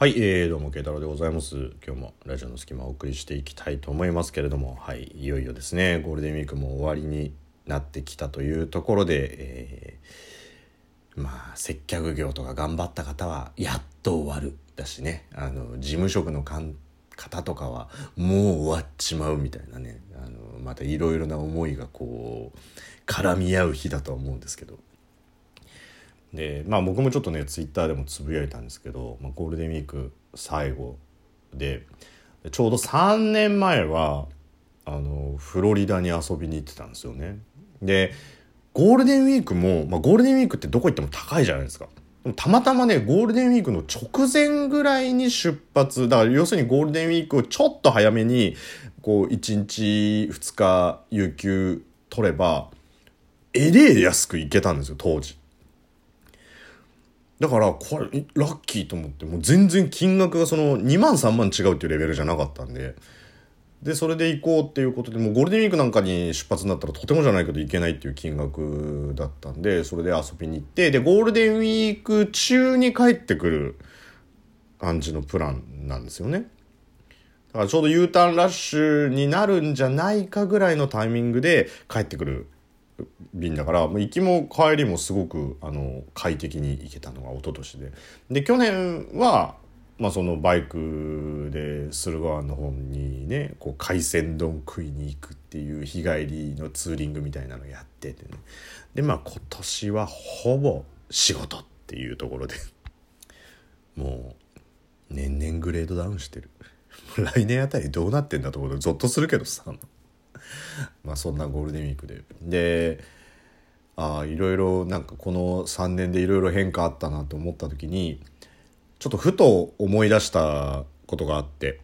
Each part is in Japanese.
はい、えー、どうも、慶太郎でございます。今日もラジオの隙間をお送りしていきたいと思いますけれども、はい、いよいよですね、ゴールデンウィークも終わりになってきたというところで、えー、まあ、接客業とか頑張った方は、やっと終わる。だしね、あの、事務職の方とかは、もう終わっちまうみたいなね、あの、またいろいろな思いがこう、絡み合う日だとは思うんですけど、でまあ僕もちょっとねツイッターでもつぶやいたんですけど、まあ、ゴールデンウィーク最後でちょうど3年前はあのフロリダに遊びに行ってたんですよね。でゴールデンウィークも、まあ、ゴールデンウィークってどこ行っても高いじゃないですか。たまたまねゴールデンウィークの直前ぐらいに出発。だから要するにゴールデンウィークをちょっと早めにこう1日2日有給取ればえれえ安く行けたんですよ当時。だからこれラッキーと思ってもう全然金額がその2万3万違うっていうレベルじゃなかったんででそれで行こうっていうことでもうゴールデンウィークなんかに出発になったらとてもじゃないけど行けないっていう金額だったんでそれで遊びに行ってでゴールデンウィーク中に帰ってくる感じのプランなんですよね。だからちょうど U ターンラッシュになるんじゃないかぐらいのタイミングで帰ってくる便だから行きも帰りもすごくあの快適に行けたのが一昨年で。で去年は、まあ、そのバイクで駿河湾の方にねこう海鮮丼食いに行くっていう日帰りのツーリングみたいなのやっててね。でまあ今年はほぼ仕事っていうところで。もう年々グレードダウンしてる。来年あたりどうなってんだと思うとゾッとするけどさ。まあそんなゴールデンウィークで。でああいろいろなんかこの3年でいろいろ変化あったなと思った時にちょっとふと思い出したことがあって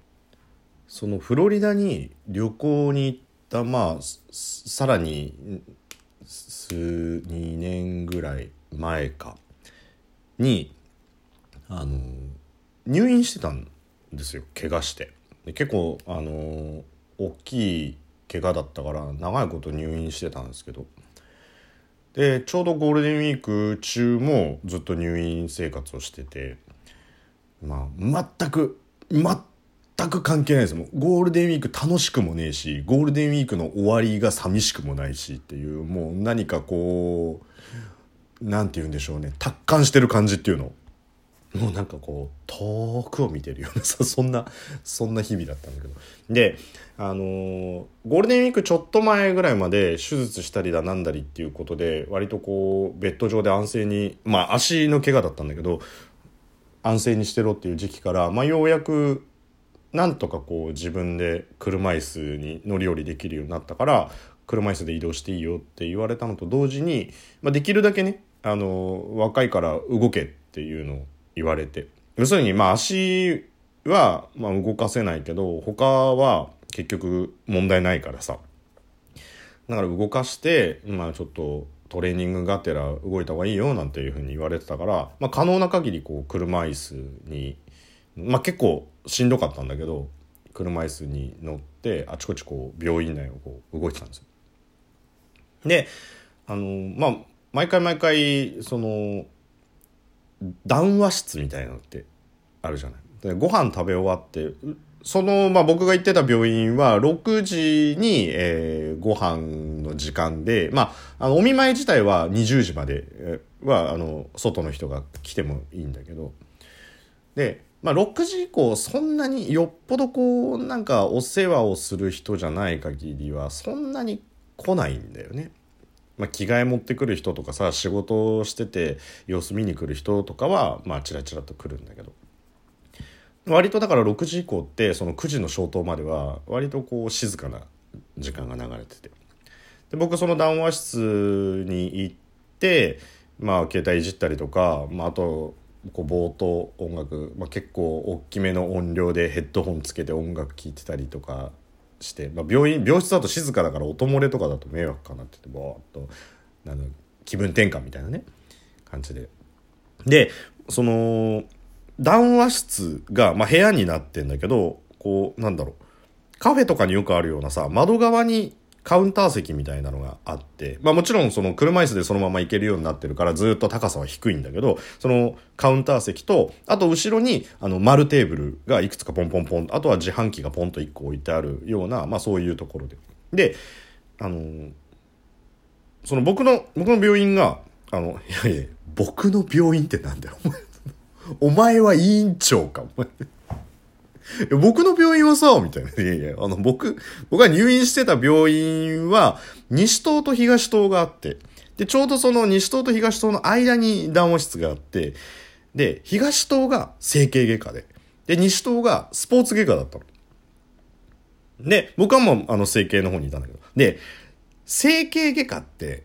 そのフロリダに旅行に行ったまあさらに数2年ぐらい前かにあの入院してたんですよ。怪我して。で結構あの大きい怪我だったから長いこと入院してたんですけど。でちょうどゴールデンウィーク中もずっと入院生活をしててまあ全く全く関係ないです。もうゴールデンウィーク楽しくもねえしゴールデンウィークの終わりが寂しくもないしっていうもう何かこう何て言うんでしょうね。達観してる感じっていうの。もうなんかこう遠くを見てるような そんなそんな日々だったんだけど。であのー、ゴールデンウィークちょっと前ぐらいまで手術したりだなんだりっていうことで割とこうベッド上で安静にまあ足の怪我だったんだけど安静にしてろっていう時期からまあようやくなんとかこう自分で車椅子に乗り降りできるようになったから車椅子で移動していいよって言われたのと同時に、まあ、できるだけねあの若いから動けっていうのを言われて要するにまあ足はまあ動かせないけど他は結局問題ないからさだから動かしてまあちょっとトレーニングがてら動いた方がいいよなんていうふうに言われてたから、まあ、可能な限りこう車椅子にまあ結構しんどかったんだけど車椅子に乗ってあちこちこう病院内をこう動いてたんですよ。であのまあ毎回毎回その談話室みたいなのってあるじゃない。でご飯食べ終わってその、まあ、僕が行ってた病院は6時に、えー、ご飯の時間で、まあ、あのお見舞い自体は20時まではあの外の人が来てもいいんだけどで、まあ、6時以降そんなによっぽどこうなんかお世話をする人じゃない限りはそんなに来ないんだよね。まあ、着替え持ってくる人とかさ仕事をしてて様子見に来る人とかはまあチラチラと来るんだけど。割とだから6時以降ってその9時の消灯までは割とこう静かな時間が流れてて。で僕その談話室に行ってまあ携帯いじったりとか、まあ、あとこう冒頭音楽、まあ、結構大きめの音量でヘッドホンつけて音楽聴いてたりとかして、まあ、病院病室だと静かだから音漏れとかだと迷惑かなって言ってボーッとあの気分転換みたいなね感じで。でその談話室が、まあ、部屋になってんだけどこうなんだろうカフェとかによくあるようなさ窓側にカウンター席みたいなのがあって、まあもちろんその車椅子でそのまま行けるようになってるからずっと高さは低いんだけど、そのカウンター席と、あと後ろにあの丸テーブルがいくつかポンポンポン、あとは自販機がポンと1個置いてあるような、まあそういうところで。で、あの、その僕の、僕の病院が、あの、いやいや、僕の病院ってなんだよ、お前。お前は委員長か、お前。僕の病院はさ、みたいな。いやいや、あの、僕、僕が入院してた病院は、西棟と東棟があって、で、ちょうどその西棟と東棟の間に談話室があって、で、東棟が整形外科で、で、西棟がスポーツ外科だったの。で、僕はもう、あの、整形の方にいたんだけど。で、整形外科って、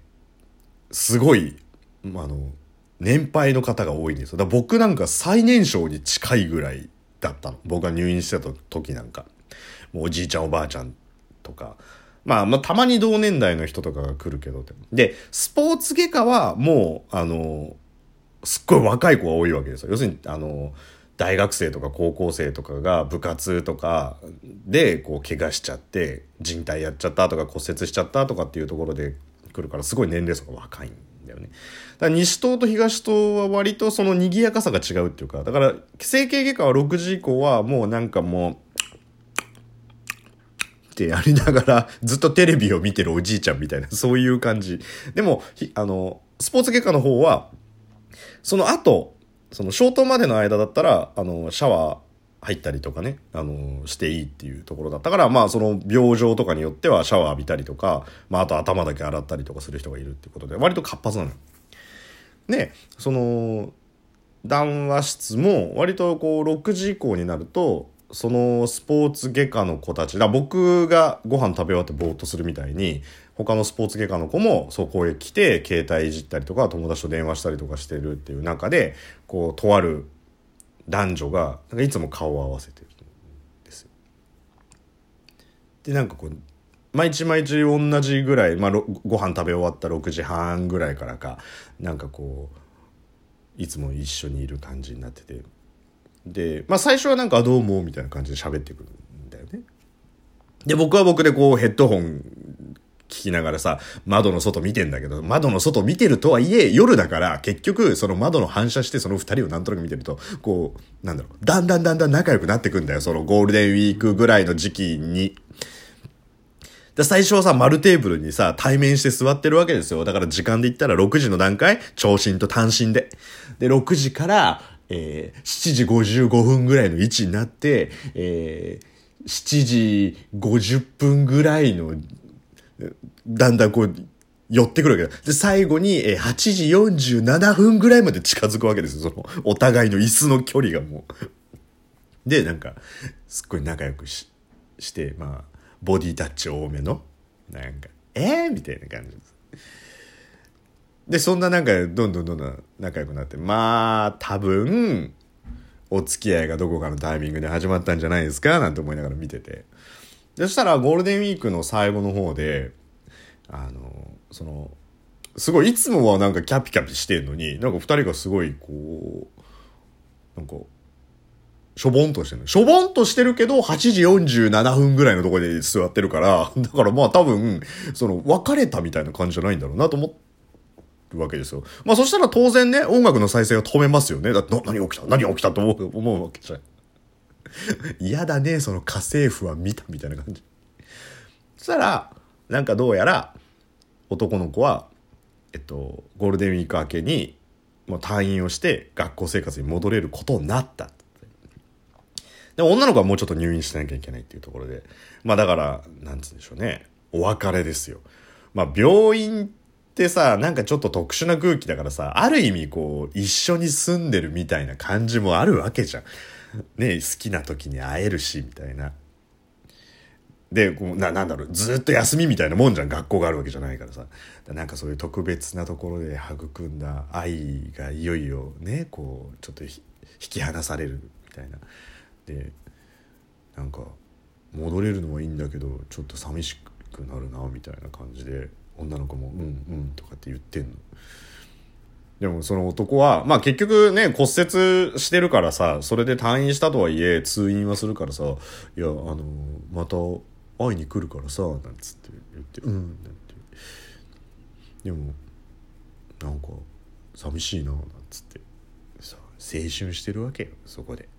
すごい、まあの、年配の方が多いんですよ。だ僕なんか最年少に近いぐらいだったの。僕が入院してた時なんか。もうおじいちゃんおばあちゃんとか。まあ、まあ、たまに同年代の人とかが来るけど。で、スポーツ外科はもう、あの、すっごい若い子が多いわけですよ。要するに、あの、大学生とか高校生とかが部活とかでこう怪我しちゃって人体やっちゃったとか骨折しちゃったとかっていうところで来るからすごい年齢層が若いんだよね。だから西棟と東棟は割とその賑やかさが違うっていうかだから整形外科は6時以降はもうなんかもうってやりながらずっとテレビを見てるおじいちゃんみたいなそういう感じ。でもあのスポーツ外科の方はその後その消灯までの間だったら、あの、シャワー入ったりとかね、あの、していいっていうところだったから、まあその病状とかによってはシャワー浴びたりとか、まああと頭だけ洗ったりとかする人がいるっていうことで、割と活発なのよ。で、その、談話室も割とこう6時以降になると、そのスポーツ外科の子たちだ僕がご飯食べ終わってぼーっとするみたいに他のスポーツ外科の子もそこへ来て携帯いじったりとか友達と電話したりとかしてるっていう中でこうとある男女がなんかいつも顔を合わせてるんですよ。でなんかこう毎日毎日同じぐらい、まあ、ご飯食べ終わった6時半ぐらいからかなんかこういつも一緒にいる感じになっててで、まあ、最初はなんか「どうも」みたいな感じで喋ってくるんだよね。で僕は僕でこうヘッドホン聞きながらさ、窓の外見てんだけど、窓の外見てるとはいえ、夜だから、結局、その窓の反射してその二人をなんとなく見てると、こう、なんだろう、だんだんだんだん仲良くなってくんだよ、そのゴールデンウィークぐらいの時期に。で最初はさ、丸テーブルにさ、対面して座ってるわけですよ。だから時間で言ったら6時の段階、長身と単身で。で、6時から、えー、7時55分ぐらいの位置になって、えー、7時50分ぐらいのだんだんこう、寄ってくるわけだ。で、最後に、え8時47分ぐらいまで近づくわけですよ。その、お互いの椅子の距離がもう。で、なんか、すっごい仲良くしして、まあ、ボディタッチ多めの、なんか、えー、みたいな感じです。で、そんななんか、どんどんどんどん仲良くなって、まあ、多分、お付き合いがどこかのタイミングで始まったんじゃないですか？なんて思いながら見てて。そしたらゴールデンウィークの最後の方で、あの、その、すごい、いつもはなんかキャピキャピしてんのに、なんか二人がすごいこう、なんか、しょぼんとしてる。しょぼんとしてるけど、8時47分ぐらいのところで座ってるから、だからまあ多分、その、別れたみたいな感じじゃないんだろうなと思るわけですよ。まあそしたら当然ね、音楽の再生が止めますよね。だって、何起きた？何が起きた？と思う、思うわけじゃん。嫌だね、その家政婦は見たみたいな感じ。そしたら、なんかどうやら、男の子は、えっと、ゴールデンウィーク明けに、もう退院をして学校生活に戻れることになった。で女の子はもうちょっと入院しなきゃいけないっていうところで。まあだから、なんつうんでしょうね。お別れですよ。まあ病院ってさ、なんかちょっと特殊な空気だからさ、ある意味こう、一緒に住んでるみたいな感じもあるわけじゃん。ね好きな時に会えるし、みたいな。で、こうな、なんだろう、ずっと休みみたいなもんじゃん、学校があるわけじゃないからさ。なんかそういう特別なところで育んだ愛がいよいよね、こう、ちょっと引き離されるみたいな。で、なんか、戻れるのはいいんだけど、ちょっと寂しくなるな、みたいな感じで、女の子も、うんうんとかって言ってんの。でもその男は、まあ結局ね、骨折してるからさ、それで退院したとはいえ、通院はするからさ、いや、あの、また会いに来るからさ」なんつって言って「うん」なんてでもなんか寂しいななんつってさ青春してるわけよそこで。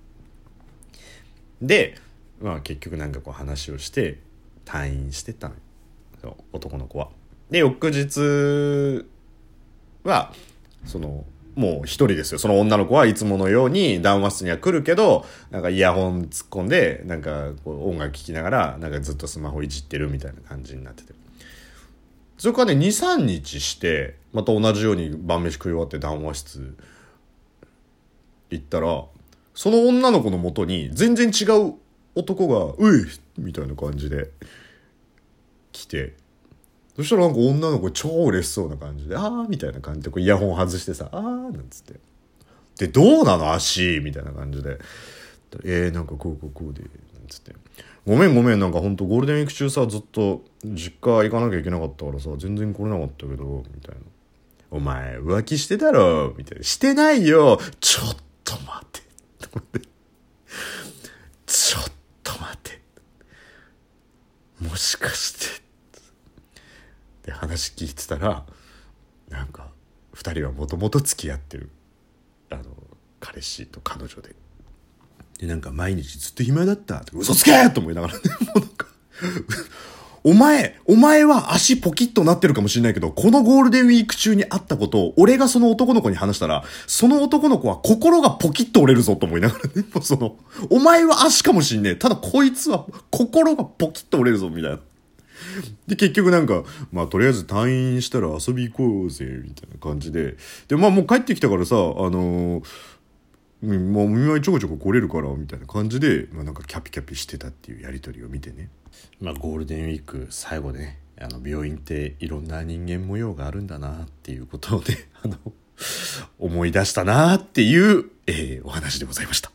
でまあ結局なんかこう話をして退院してったのよ男の子は。で翌日はそのもう一人ですよ。その女の子はいつものように談話室には来るけど、なんかイヤホン突っ込んで、なんかこう音楽聴きながら、なんかずっとスマホいじってるみたいな感じになってて。それからね、2、3日して、また同じように晩飯食い終わって談話室行ったら、その女の子のもとに全然違う男が、ういみたいな感じで来て、そしたらなんか女の子超嬉しそうな感じで、あーみたいな感じでこうイヤホン外してさ、あーなんつって。で、どうなの？足みたいな感じで。えー、なんかこうこうこうで、なんつって。ごめんごめん、なんかほんとゴールデンウィーク中さ、ずっと実家行かなきゃいけなかったからさ、全然来れなかったけど、みたいな。お前、浮気してたろ？みたいな。してないよちょっと待て。ちょっと待て。もしかしてで話聞いてたらなんか2人はもともと付き合ってるあの彼氏と彼女ででなんか毎日ずっと暇だった嘘つけと思いながらねもうなんかお前、お前は足ポキッとなってるかもしれないけど、このゴールデンウィーク中にあったことを、俺がその男の子に話したら、その男の子は心がポキッと折れるぞと思いながらね、もうその、お前は足かもしんねえ。ただこいつは心がポキッと折れるぞ、みたいな。で、結局なんか、まあ、とりあえず退院したら遊び行こうぜ、みたいな感じで。で、まあ、もう帰ってきたからさ、あのー、もう見舞いちょこちょこ来れるから、みたいな感じで、まあ、なんかキャピキャピしてたっていうやりとりを見てね。まあ、ゴールデンウィーク最後ね、あの、病院っていろんな人間模様があるんだなっていうことをね、あの、思い出したなっていう、えー、お話でございました。